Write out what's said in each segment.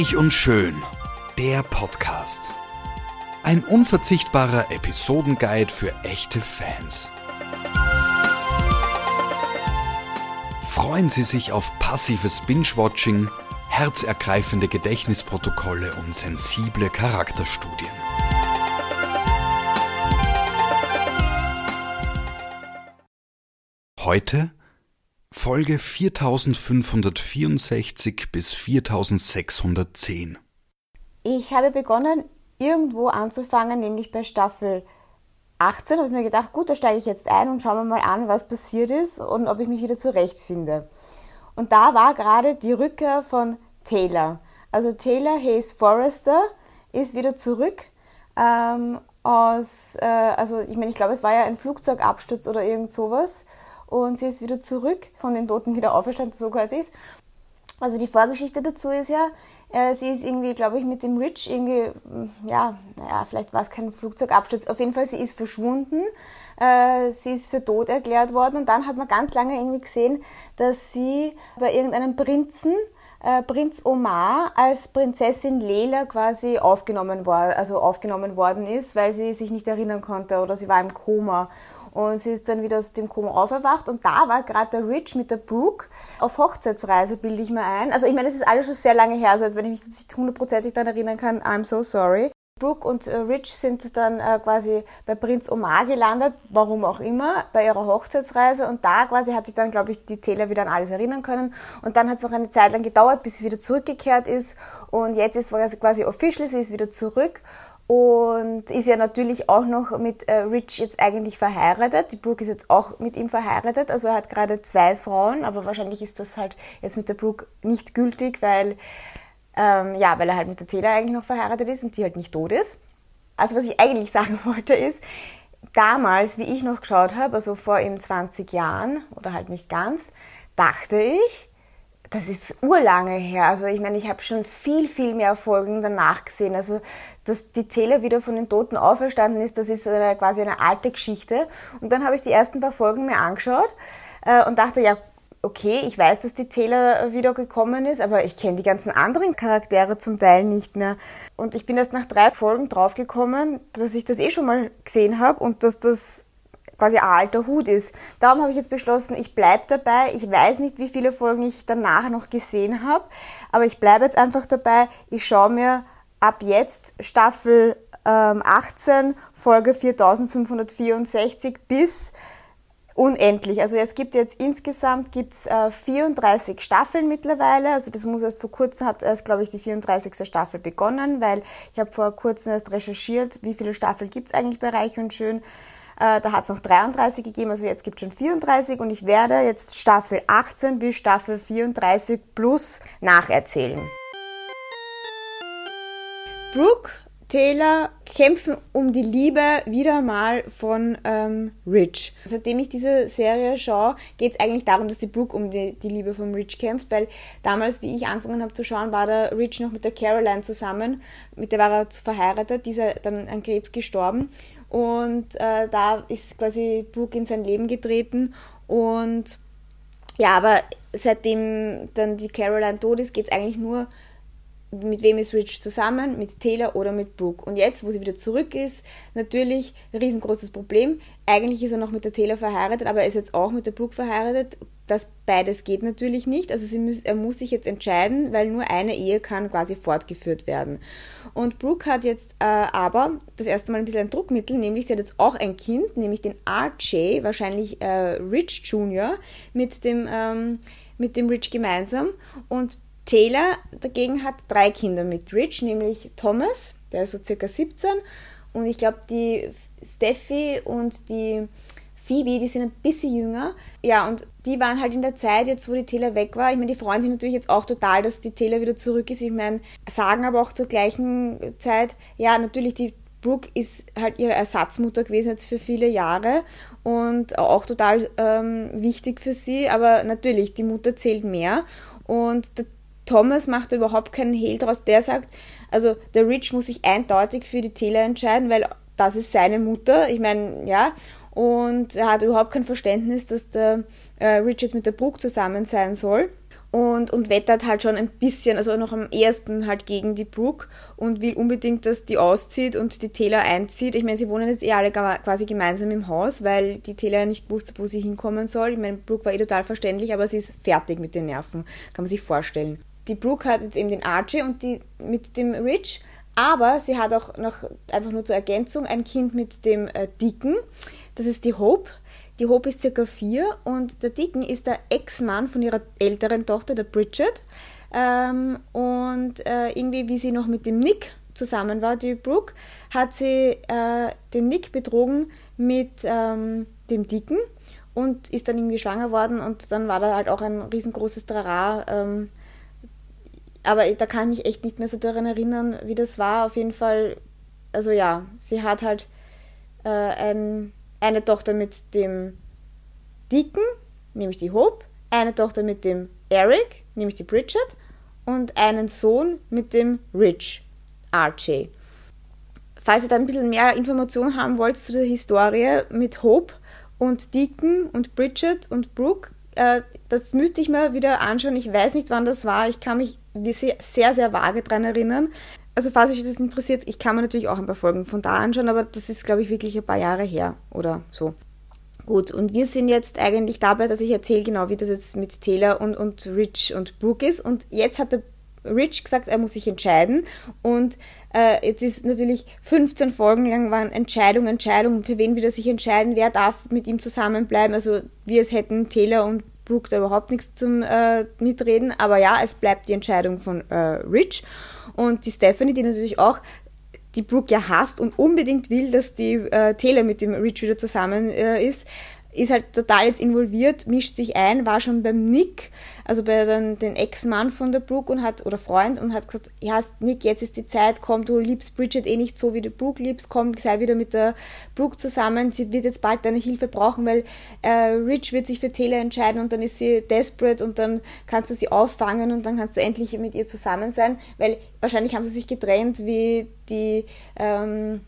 Reich und Schön, der Podcast. Ein unverzichtbarer Episodenguide für echte Fans. Freuen Sie sich auf passives Binge-Watching, herzergreifende Gedächtnisprotokolle und sensible Charakterstudien. Heute Folge 4564 bis 4610. Ich habe begonnen, irgendwo anzufangen, nämlich bei Staffel 18. Habe ich mir gedacht, gut, da steige ich jetzt ein und schauen wir mal an, was passiert ist und ob ich mich wieder zurechtfinde. Und da war gerade die Rückkehr von Taylor. Also Taylor Hayes Forrester ist wieder zurück ähm, aus, äh, also ich meine, ich glaube, es war ja ein Flugzeugabsturz oder irgend sowas und sie ist wieder zurück, von den Toten wieder auferstanden, so sie ist. Also die Vorgeschichte dazu ist ja, äh, sie ist irgendwie, glaube ich, mit dem Rich irgendwie, mm, ja, naja, vielleicht war es kein Flugzeugabsturz, auf jeden Fall, sie ist verschwunden, äh, sie ist für tot erklärt worden und dann hat man ganz lange irgendwie gesehen, dass sie bei irgendeinem Prinzen, äh, Prinz Omar als Prinzessin Lela quasi aufgenommen war, also aufgenommen worden ist, weil sie sich nicht erinnern konnte oder sie war im Koma. Und sie ist dann wieder aus dem Koma auferwacht und da war gerade der Rich mit der Brooke auf Hochzeitsreise, bilde ich mir ein. Also ich meine, das ist alles schon sehr lange her, also als wenn ich mich nicht hundertprozentig daran erinnern kann, I'm so sorry. Brooke und äh, Rich sind dann äh, quasi bei Prinz Omar gelandet, warum auch immer, bei ihrer Hochzeitsreise. Und da quasi hat sich dann, glaube ich, die Taylor wieder an alles erinnern können. Und dann hat es noch eine Zeit lang gedauert, bis sie wieder zurückgekehrt ist. Und jetzt ist quasi, official, sie ist wieder zurück und ist ja natürlich auch noch mit äh, Rich jetzt eigentlich verheiratet. Die Brooke ist jetzt auch mit ihm verheiratet, also er hat gerade zwei Frauen, aber wahrscheinlich ist das halt jetzt mit der Brooke nicht gültig, weil, ähm, ja, weil er halt mit der Taylor eigentlich noch verheiratet ist und die halt nicht tot ist. Also was ich eigentlich sagen wollte ist, damals, wie ich noch geschaut habe, also vor eben 20 Jahren oder halt nicht ganz, dachte ich, das ist urlange her. Also ich meine, ich habe schon viel, viel mehr Folgen danach gesehen. Also dass die Taylor wieder von den Toten auferstanden ist, das ist eine, quasi eine alte Geschichte. Und dann habe ich die ersten paar Folgen mir angeschaut äh, und dachte, ja, okay, ich weiß, dass die Taylor wieder gekommen ist, aber ich kenne die ganzen anderen Charaktere zum Teil nicht mehr. Und ich bin erst nach drei Folgen draufgekommen, dass ich das eh schon mal gesehen habe und dass das quasi ein alter Hut ist. Darum habe ich jetzt beschlossen, ich bleibe dabei. Ich weiß nicht, wie viele Folgen ich danach noch gesehen habe, aber ich bleibe jetzt einfach dabei. Ich schaue mir ab jetzt Staffel ähm, 18, Folge 4564 bis unendlich. Also es gibt jetzt insgesamt gibt's, äh, 34 Staffeln mittlerweile. Also das muss erst vor kurzem, hat erst, glaube ich, die 34. Staffel begonnen, weil ich habe vor kurzem erst recherchiert, wie viele Staffeln gibt's eigentlich bei Reich und Schön. Äh, da hat es noch 33 gegeben, also jetzt gibt es schon 34 und ich werde jetzt Staffel 18 bis Staffel 34 plus nacherzählen. Brooke Taylor kämpfen um die Liebe wieder mal von ähm, Rich. Seitdem ich diese Serie schaue, geht es eigentlich darum, dass die Brooke um die, die Liebe von Rich kämpft, weil damals, wie ich angefangen habe zu schauen, war der Rich noch mit der Caroline zusammen, mit der war er verheiratet, dieser dann an Krebs gestorben und äh, da ist quasi Brooke in sein Leben getreten. Und ja, aber seitdem dann die Caroline tot ist, geht es eigentlich nur mit wem ist Rich zusammen? Mit Taylor oder mit Brooke. Und jetzt, wo sie wieder zurück ist, natürlich ein riesengroßes Problem. Eigentlich ist er noch mit der Taylor verheiratet, aber er ist jetzt auch mit der Brooke verheiratet. Das beides geht natürlich nicht. Also muss, er muss sich jetzt entscheiden, weil nur eine Ehe kann quasi fortgeführt werden. Und Brooke hat jetzt äh, aber das erste Mal ein bisschen ein Druckmittel, nämlich sie hat jetzt auch ein Kind, nämlich den RJ, wahrscheinlich äh, Rich Jr., mit dem, ähm, mit dem Rich gemeinsam. Und Taylor dagegen hat drei Kinder mit Rich, nämlich Thomas, der ist so circa 17, und ich glaube, die Steffi und die Phoebe, die sind ein bisschen jünger. Ja, und die waren halt in der Zeit, jetzt wo die Taylor weg war. Ich meine, die freuen sich natürlich jetzt auch total, dass die Taylor wieder zurück ist. Ich meine, sagen aber auch zur gleichen Zeit, ja, natürlich, die Brooke ist halt ihre Ersatzmutter gewesen jetzt für viele Jahre und auch total ähm, wichtig für sie. Aber natürlich, die Mutter zählt mehr. Und Thomas macht überhaupt keinen Hehl draus. Der sagt, also der Rich muss sich eindeutig für die Taylor entscheiden, weil das ist seine Mutter. Ich meine, ja. Und er hat überhaupt kein Verständnis, dass der äh, Rich jetzt mit der Brooke zusammen sein soll. und, und wettert halt schon ein bisschen, also noch am ersten halt gegen die Brooke und will unbedingt, dass die auszieht und die Taylor einzieht. Ich meine, sie wohnen jetzt eh alle quasi gemeinsam im Haus, weil die Taylor nicht wusste, wo sie hinkommen soll. Ich meine, Brooke war eh total verständlich, aber sie ist fertig mit den Nerven, kann man sich vorstellen. Die Brooke hat jetzt eben den Archie und die mit dem Rich, aber sie hat auch noch einfach nur zur Ergänzung ein Kind mit dem äh, Dicken. Das ist die Hope. Die Hope ist circa vier und der Dicken ist der Ex-Mann von ihrer älteren Tochter, der Bridget. Ähm, und äh, irgendwie, wie sie noch mit dem Nick zusammen war, die Brooke, hat sie äh, den Nick betrogen mit ähm, dem Dicken und ist dann irgendwie schwanger worden und dann war da halt auch ein riesengroßes Trara. Ähm, aber da kann ich mich echt nicht mehr so daran erinnern, wie das war. Auf jeden Fall, also ja, sie hat halt äh, ein eine Tochter mit dem Deacon, nämlich die Hope, eine Tochter mit dem Eric, nämlich die Bridget, und einen Sohn mit dem Rich, Archie. Falls ihr da ein bisschen mehr Informationen haben wollt zu der Historie mit Hope und Deacon und Bridget und Brooke, äh, das müsste ich mir wieder anschauen. Ich weiß nicht, wann das war. Ich kann mich sehr, sehr vage daran erinnern. Also falls euch das interessiert, ich kann mir natürlich auch ein paar Folgen von da anschauen, aber das ist, glaube ich, wirklich ein paar Jahre her oder so. Gut, und wir sind jetzt eigentlich dabei, dass ich erzähle genau, wie das jetzt mit Taylor und, und Rich und Brooke ist. Und jetzt hat der Rich gesagt, er muss sich entscheiden. Und äh, jetzt ist natürlich 15 Folgen lang waren Entscheidung, Entscheidung, für wen wieder sich entscheiden, wer darf mit ihm zusammenbleiben. Also wir es hätten Taylor und Brooke da überhaupt nichts zum äh, Mitreden. Aber ja, es bleibt die Entscheidung von äh, Rich. Und die Stephanie, die natürlich auch die Brooke ja hasst und unbedingt will, dass die äh, Taylor mit dem Rich wieder zusammen äh, ist, ist halt total jetzt involviert, mischt sich ein, war schon beim Nick, also bei den, den Ex-Mann von der Brooke und hat, oder Freund und hat gesagt, ja Nick, jetzt ist die Zeit, komm, du liebst Bridget eh nicht so, wie du Brooke liebst, komm, sei wieder mit der Brooke zusammen, sie wird jetzt bald deine Hilfe brauchen, weil äh, Rich wird sich für Taylor entscheiden und dann ist sie desperate und dann kannst du sie auffangen und dann kannst du endlich mit ihr zusammen sein, weil wahrscheinlich haben sie sich getrennt, wie die ähm,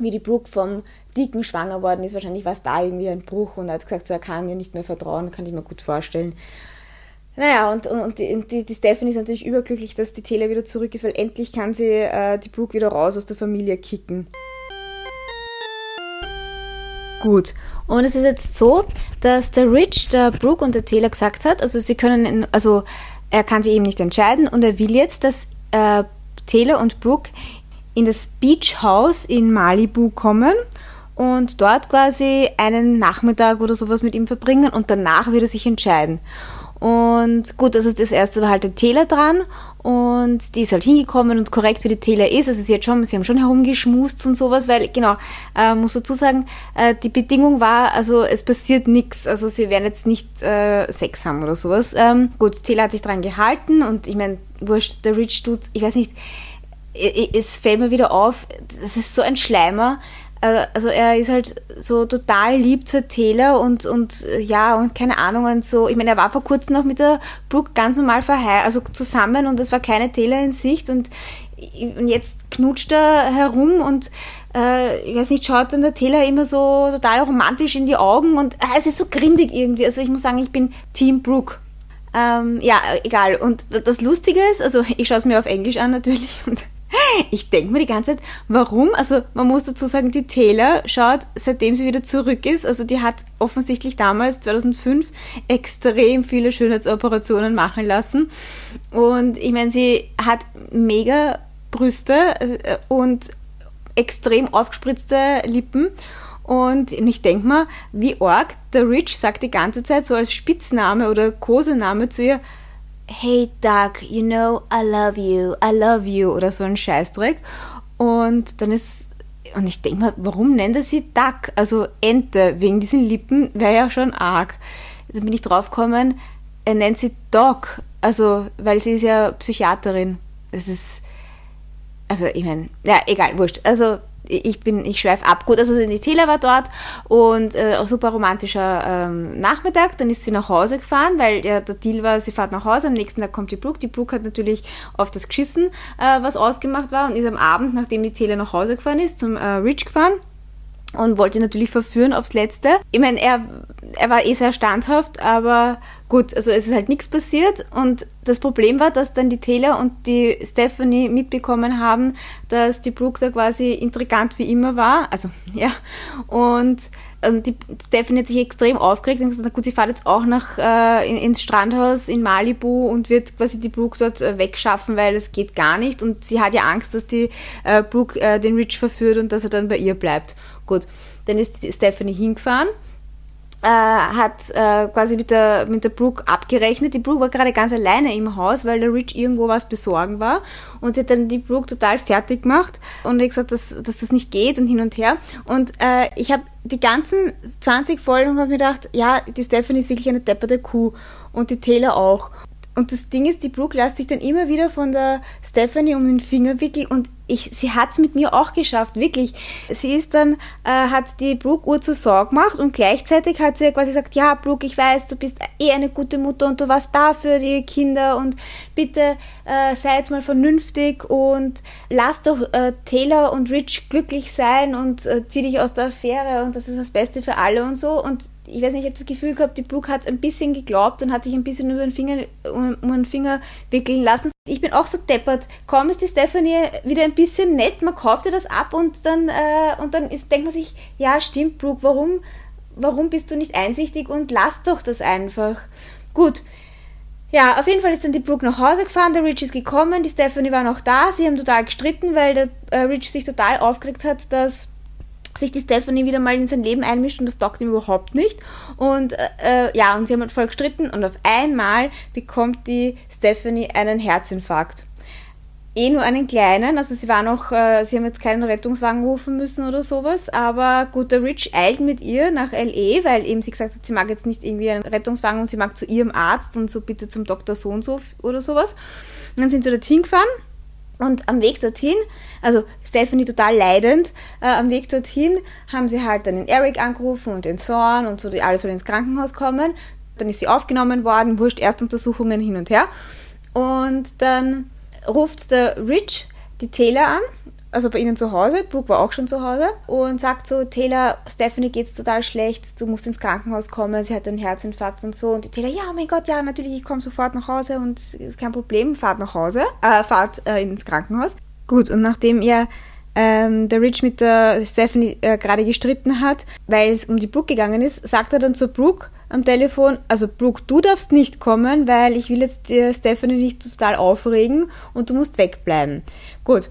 wie die Brooke vom Dicken schwanger worden ist, wahrscheinlich war es da irgendwie ein Bruch und er hat gesagt, so, er kann ihr nicht mehr vertrauen, kann ich mir gut vorstellen. Naja, und, und, die, die, die Stephanie ist natürlich überglücklich, dass die Taylor wieder zurück ist, weil endlich kann sie äh, die Brooke wieder raus aus der Familie kicken. Gut, und es ist jetzt so, dass der Rich, der Brooke und der Taylor gesagt hat, also sie können, also er kann sich eben nicht entscheiden und er will jetzt, dass äh, Taylor und Brooke in das Beach House in Malibu kommen und dort quasi einen Nachmittag oder sowas mit ihm verbringen und danach wird er sich entscheiden. Und gut, also das erste war halt der Taylor dran und die ist halt hingekommen und korrekt wie die Taylor ist. Also sie hat schon, sie haben schon herumgeschmust und sowas, weil genau, äh, muss dazu sagen, äh, die Bedingung war, also es passiert nichts, also sie werden jetzt nicht äh, Sex haben oder sowas. Ähm, gut, Taylor hat sich dran gehalten und ich meine, wurscht, der Rich tut, ich weiß nicht, es fällt mir wieder auf, das ist so ein Schleimer. Äh, also er ist halt so total lieb zur Taylor und, und ja, und keine Ahnung und so. Ich meine, er war vor kurzem noch mit der Brooke ganz normal verheiratet, also zusammen und es war keine Taylor in Sicht und, und jetzt knutscht er herum und äh, ich weiß nicht, schaut dann der Taylor immer so total romantisch in die Augen und äh, es ist so grindig irgendwie. Also ich muss sagen, ich bin Team Brooke. Ähm, ja, egal. Und das Lustige ist, also ich schaue es mir auf Englisch an natürlich und ich denke mir die ganze Zeit, warum? Also man muss dazu sagen, die Taylor schaut, seitdem sie wieder zurück ist, also die hat offensichtlich damals, 2005, extrem viele Schönheitsoperationen machen lassen. Und ich meine, sie hat mega Brüste äh, und extrem aufgespritzte Lippen. Und ich denke mir, wie arg, der Rich sagt die ganze Zeit so als Spitzname oder Kosename zu ihr, hey Doug, you know, I love you, I love you oder so ein Scheißdreck. Und dann ist, und ich denke mal, warum nennt er sie Duck, also Ente, wegen diesen Lippen, wäre ja schon arg. Dann bin ich draufgekommen, er nennt sie Doc, also, weil sie ist ja Psychiaterin. Das ist, also ich meine, ja, egal, wurscht. Also ich bin, ich schweife ab. Gut, also die Taylor war dort und äh, super romantischer ähm, Nachmittag. Dann ist sie nach Hause gefahren, weil ja, der Deal war, sie fährt nach Hause, am nächsten Tag kommt die Brooke. Die Brooke hat natürlich auf das Geschissen, äh, was ausgemacht war und ist am Abend, nachdem die Taylor nach Hause gefahren ist, zum äh, Rich gefahren und wollte natürlich verführen aufs Letzte. Ich meine, er er war eh sehr standhaft, aber gut, also es ist halt nichts passiert und das Problem war, dass dann die Taylor und die Stephanie mitbekommen haben, dass die Brooke da quasi intrigant wie immer war, also ja, und, und die Stephanie hat sich extrem aufgeregt und gesagt, gut, sie fährt jetzt auch nach, äh, in, ins Strandhaus in Malibu und wird quasi die Brooke dort äh, wegschaffen, weil es geht gar nicht. Und sie hat ja Angst, dass die äh, Brooke äh, den Rich verführt und dass er dann bei ihr bleibt. Gut, dann ist Stephanie hingefahren äh, hat äh, quasi mit der, mit der Brooke abgerechnet. Die Brooke war gerade ganz alleine im Haus, weil der Rich irgendwo was besorgen war. Und sie hat dann die Brooke total fertig gemacht und hat gesagt, dass, dass das nicht geht und hin und her. Und äh, ich habe die ganzen 20 Folgen habe mir gedacht, ja, die Stephanie ist wirklich eine depperte Kuh und die Taylor auch. Und das Ding ist, die Brooke lässt sich dann immer wieder von der Stephanie um den Finger wickeln und ich, sie hat es mit mir auch geschafft, wirklich. Sie ist dann, äh, hat die Brooke Uhr zur Sorge gemacht und gleichzeitig hat sie ja quasi gesagt, ja Brooke, ich weiß, du bist eh eine gute Mutter und du warst da für die Kinder und bitte äh, sei jetzt mal vernünftig und lass doch äh, Taylor und Rich glücklich sein und äh, zieh dich aus der Affäre und das ist das Beste für alle und so und ich weiß nicht, ich habe das Gefühl gehabt, die Brooke hat es ein bisschen geglaubt und hat sich ein bisschen über den Finger, um, um den Finger wickeln lassen. Ich bin auch so deppert. Kaum ist die Stephanie wieder ein bisschen nett, man kauft ihr das ab und dann, äh, und dann ist, denkt man sich, ja, stimmt, Brooke, warum, warum bist du nicht einsichtig und lass doch das einfach. Gut. Ja, auf jeden Fall ist dann die Brooke nach Hause gefahren, der Rich ist gekommen, die Stephanie war noch da, sie haben total gestritten, weil der äh, Rich sich total aufgeregt hat, dass sich die Stephanie wieder mal in sein Leben einmischt und das taugt ihm überhaupt nicht. Und äh, äh, ja, und sie haben halt voll gestritten und auf einmal bekommt die Stephanie einen Herzinfarkt. Eh nur einen kleinen, also sie war noch, äh, sie haben jetzt keinen Rettungswagen rufen müssen oder sowas, aber gut, der Rich eilt mit ihr nach LE, weil eben sie gesagt hat, sie mag jetzt nicht irgendwie einen Rettungswagen und sie mag zu ihrem Arzt und so bitte zum Doktor so und so oder sowas. Und dann sind sie dorthin gefahren und am Weg dorthin, also Stephanie total leidend, äh, am Weg dorthin haben sie halt dann den Eric angerufen und den Zorn und so, die alle sollen ins Krankenhaus kommen. Dann ist sie aufgenommen worden, wurscht, Erstuntersuchungen hin und her. Und dann ruft der Rich die Taylor an also bei ihnen zu Hause, Brooke war auch schon zu Hause und sagt so, Taylor, Stephanie geht's total schlecht, du musst ins Krankenhaus kommen, sie hat einen Herzinfarkt und so. Und die Taylor, ja, oh mein Gott, ja, natürlich, ich komme sofort nach Hause und ist kein Problem, fahrt nach Hause, äh, fahrt äh, ins Krankenhaus. Gut, und nachdem ihr ähm, der Rich mit der Stephanie äh, gerade gestritten hat, weil es um die Brooke gegangen ist, sagt er dann zu Brooke am Telefon, also Brooke, du darfst nicht kommen, weil ich will jetzt äh, Stephanie nicht total aufregen und du musst wegbleiben. Gut.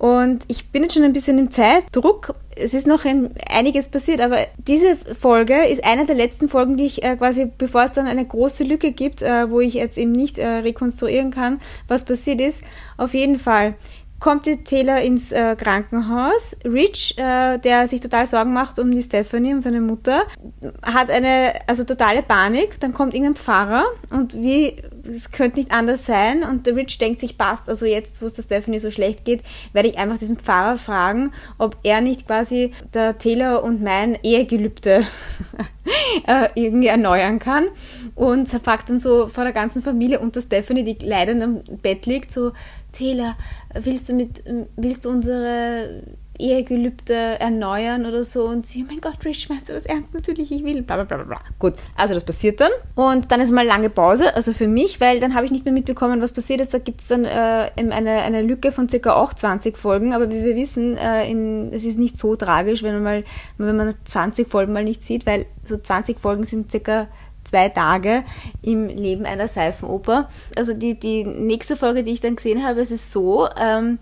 Und ich bin jetzt schon ein bisschen im Zeitdruck. Es ist noch ein, einiges passiert, aber diese Folge ist eine der letzten Folgen, die ich äh, quasi, bevor es dann eine große Lücke gibt, äh, wo ich jetzt eben nicht äh, rekonstruieren kann, was passiert ist. Auf jeden Fall kommt die Taylor ins äh, Krankenhaus. Rich, äh, der sich total Sorgen macht um die Stephanie, um seine Mutter, hat eine, also totale Panik. Dann kommt irgendein Pfarrer und wie, es könnte nicht anders sein. Und der Rich denkt sich, passt, also jetzt, wo es der Stephanie so schlecht geht, werde ich einfach diesen Pfarrer fragen, ob er nicht quasi der Taylor und mein Ehegelübde äh, irgendwie erneuern kann. Und er fragt dann so vor der ganzen Familie und der Stephanie, die leidend am Bett liegt, so, Taylor, willst du mit, willst du unsere Ehegelübde erneuern oder so und sie, oh mein Gott, Rich, meinst du das ernst? Natürlich, ich will, bla bla bla bla. Gut, also das passiert dann und dann ist mal lange Pause, also für mich, weil dann habe ich nicht mehr mitbekommen, was passiert ist. Da gibt es dann äh, eine, eine Lücke von circa auch 20 Folgen, aber wie wir wissen, äh, in, es ist nicht so tragisch, wenn man mal, wenn man 20 Folgen mal nicht sieht, weil so 20 Folgen sind circa zwei Tage im Leben einer Seifenoper. Also die, die nächste Folge, die ich dann gesehen habe, es ist so, ähm,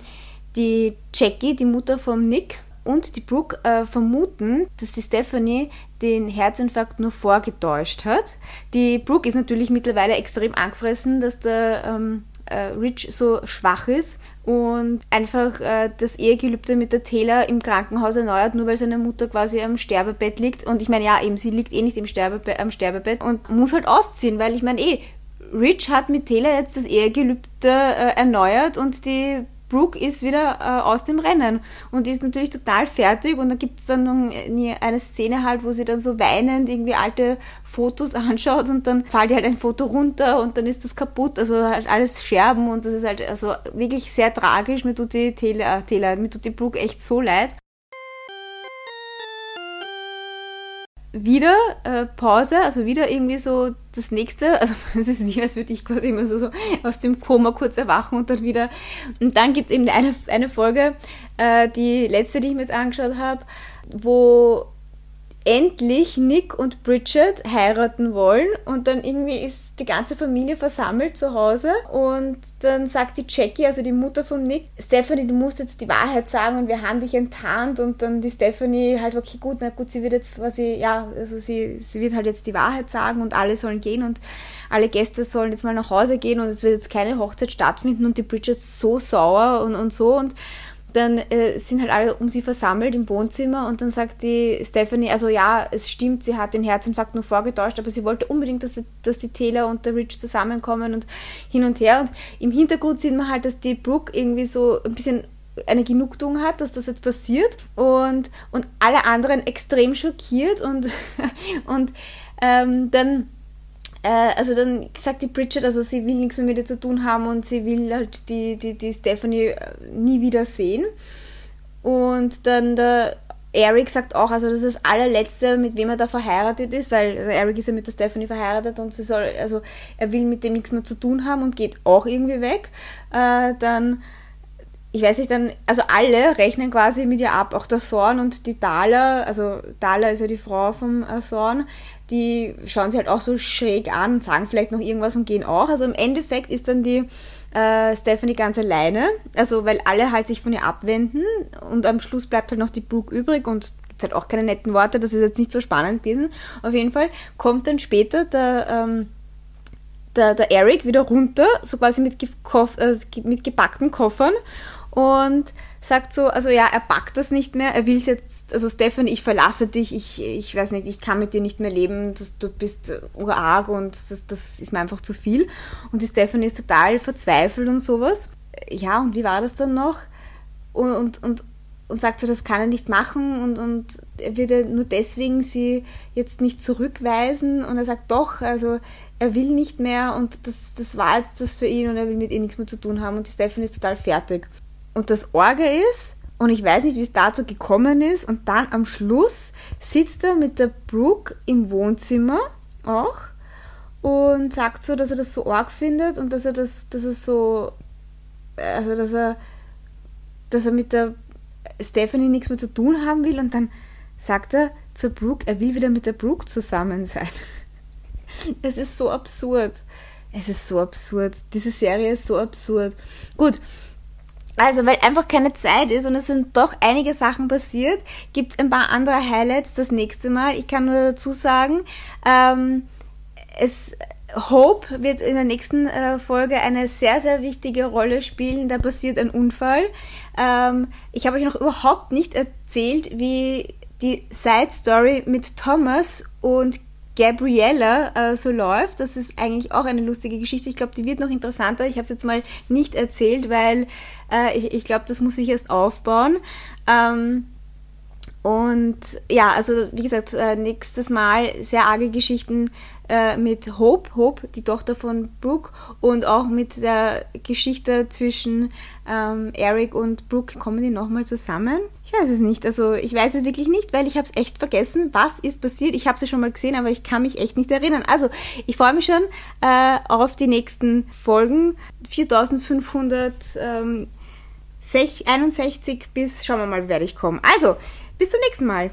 die Jackie, die Mutter von Nick und die Brooke äh, vermuten, dass die Stephanie den Herzinfarkt nur vorgetäuscht hat. Die Brooke ist natürlich mittlerweile extrem angefressen, dass der ähm, äh, Rich so schwach ist und einfach äh, das Ehegelübde mit der Taylor im Krankenhaus erneuert, nur weil seine Mutter quasi am Sterbebett liegt. Und ich meine, ja, eben, sie liegt eh nicht im Sterbebe am Sterbebett und muss halt ausziehen, weil ich meine, eh, Rich hat mit Taylor jetzt das Ehegelübde äh, erneuert und die Brooke ist wieder äh, aus dem Rennen und die ist natürlich total fertig und dann gibt es dann eine Szene halt, wo sie dann so weinend irgendwie alte Fotos anschaut und dann fällt ihr halt ein Foto runter und dann ist das kaputt, also halt alles Scherben und das ist halt also wirklich sehr tragisch, mir tut die Taylor, äh, Taylor mir tut die Brooke echt so leid. Wieder äh, Pause, also wieder irgendwie so das nächste, also es ist wie, als würde ich quasi immer so, so aus dem Koma kurz erwachen und dann wieder. Und dann gibt es eben eine, eine Folge, äh, die letzte, die ich mir jetzt angeschaut habe, wo endlich Nick und Bridget heiraten wollen und dann irgendwie ist die ganze Familie versammelt zu Hause und dann sagt die Jackie, also die Mutter von Nick, Stephanie, du musst jetzt die Wahrheit sagen und wir haben dich enttarnt und dann die Stephanie halt, okay, gut, na gut, sie wird jetzt quasi, ja, also sie, sie wird halt jetzt die Wahrheit sagen und alle sollen gehen und alle Gäste sollen jetzt mal nach Hause gehen und es wird jetzt keine Hochzeit stattfinden und die Bridget so sauer und, und so und dann äh, sind halt alle um sie versammelt im Wohnzimmer und dann sagt die Stephanie, also ja, es stimmt, sie hat den Herzinfarkt nur vorgetäuscht, aber sie wollte unbedingt, dass, dass die Taylor und der Rich zusammenkommen und hin und her. Und im Hintergrund sieht man halt, dass die Brooke irgendwie so ein bisschen eine Genugtuung hat, dass das jetzt passiert und, und alle anderen extrem schockiert und, und ähm, dann äh, also dann sagt die Bridget, also sie will nichts mehr mit ihr zu tun haben und sie will halt die, die, die Stephanie äh, nie wieder sehen. Und dann der Eric sagt auch, also das ist das allerletzte, mit wem er da verheiratet ist, weil also Eric ist ja mit der Stephanie verheiratet und sie soll, also er will mit dem nichts mehr zu tun haben und geht auch irgendwie weg. Äh, dann ich weiß nicht, dann, also alle rechnen quasi mit ihr ab, auch der Sorn und die Dala, also Dala ist ja die Frau vom äh, Sorn, die schauen sie halt auch so schräg an und sagen vielleicht noch irgendwas und gehen auch. Also im Endeffekt ist dann die äh, Stephanie ganz alleine, also weil alle halt sich von ihr abwenden und am Schluss bleibt halt noch die Brooke übrig und gibt halt auch keine netten Worte, das ist jetzt nicht so spannend gewesen. Auf jeden Fall kommt dann später der, ähm, der, der Eric wieder runter, so quasi mit, gekoff, äh, mit gepackten Koffern und sagt so, also ja, er packt das nicht mehr, er will es jetzt, also Stefan, ich verlasse dich, ich, ich weiß nicht, ich kann mit dir nicht mehr leben, das, du bist urarg und das, das ist mir einfach zu viel. Und die Stefan ist total verzweifelt und sowas. Ja, und wie war das dann noch? Und, und, und, und sagt so, das kann er nicht machen und, und er wird ja nur deswegen sie jetzt nicht zurückweisen und er sagt doch, also er will nicht mehr und das, das war jetzt das für ihn und er will mit ihr nichts mehr zu tun haben und die Stefan ist total fertig. Und das Orge ist, und ich weiß nicht, wie es dazu gekommen ist, und dann am Schluss sitzt er mit der Brooke im Wohnzimmer auch und sagt so, dass er das so arg findet und dass er das, dass er so, also dass er, dass er mit der Stephanie nichts mehr zu tun haben will und dann sagt er zur Brooke, er will wieder mit der Brooke zusammen sein. Es ist so absurd. Es ist so absurd. Diese Serie ist so absurd. Gut, also, weil einfach keine Zeit ist und es sind doch einige Sachen passiert, gibt es ein paar andere Highlights das nächste Mal. Ich kann nur dazu sagen, ähm, es, Hope wird in der nächsten äh, Folge eine sehr, sehr wichtige Rolle spielen. Da passiert ein Unfall. Ähm, ich habe euch noch überhaupt nicht erzählt, wie die Side Story mit Thomas und Gabriella äh, so läuft. Das ist eigentlich auch eine lustige Geschichte. Ich glaube, die wird noch interessanter. Ich habe es jetzt mal nicht erzählt, weil äh, ich, ich glaube, das muss ich erst aufbauen. Ähm, und ja, also wie gesagt, äh, nächstes Mal sehr arge Geschichten äh, mit Hope, Hope, die Tochter von Brooke, und auch mit der Geschichte zwischen ähm, Eric und Brooke. Kommen die nochmal zusammen? Ich weiß es nicht. Also ich weiß es wirklich nicht, weil ich habe es echt vergessen. Was ist passiert? Ich habe sie schon mal gesehen, aber ich kann mich echt nicht erinnern. Also ich freue mich schon äh, auf die nächsten Folgen. 4500 ähm, 61 bis, schauen wir mal, wie werde ich kommen. Also, bis zum nächsten Mal.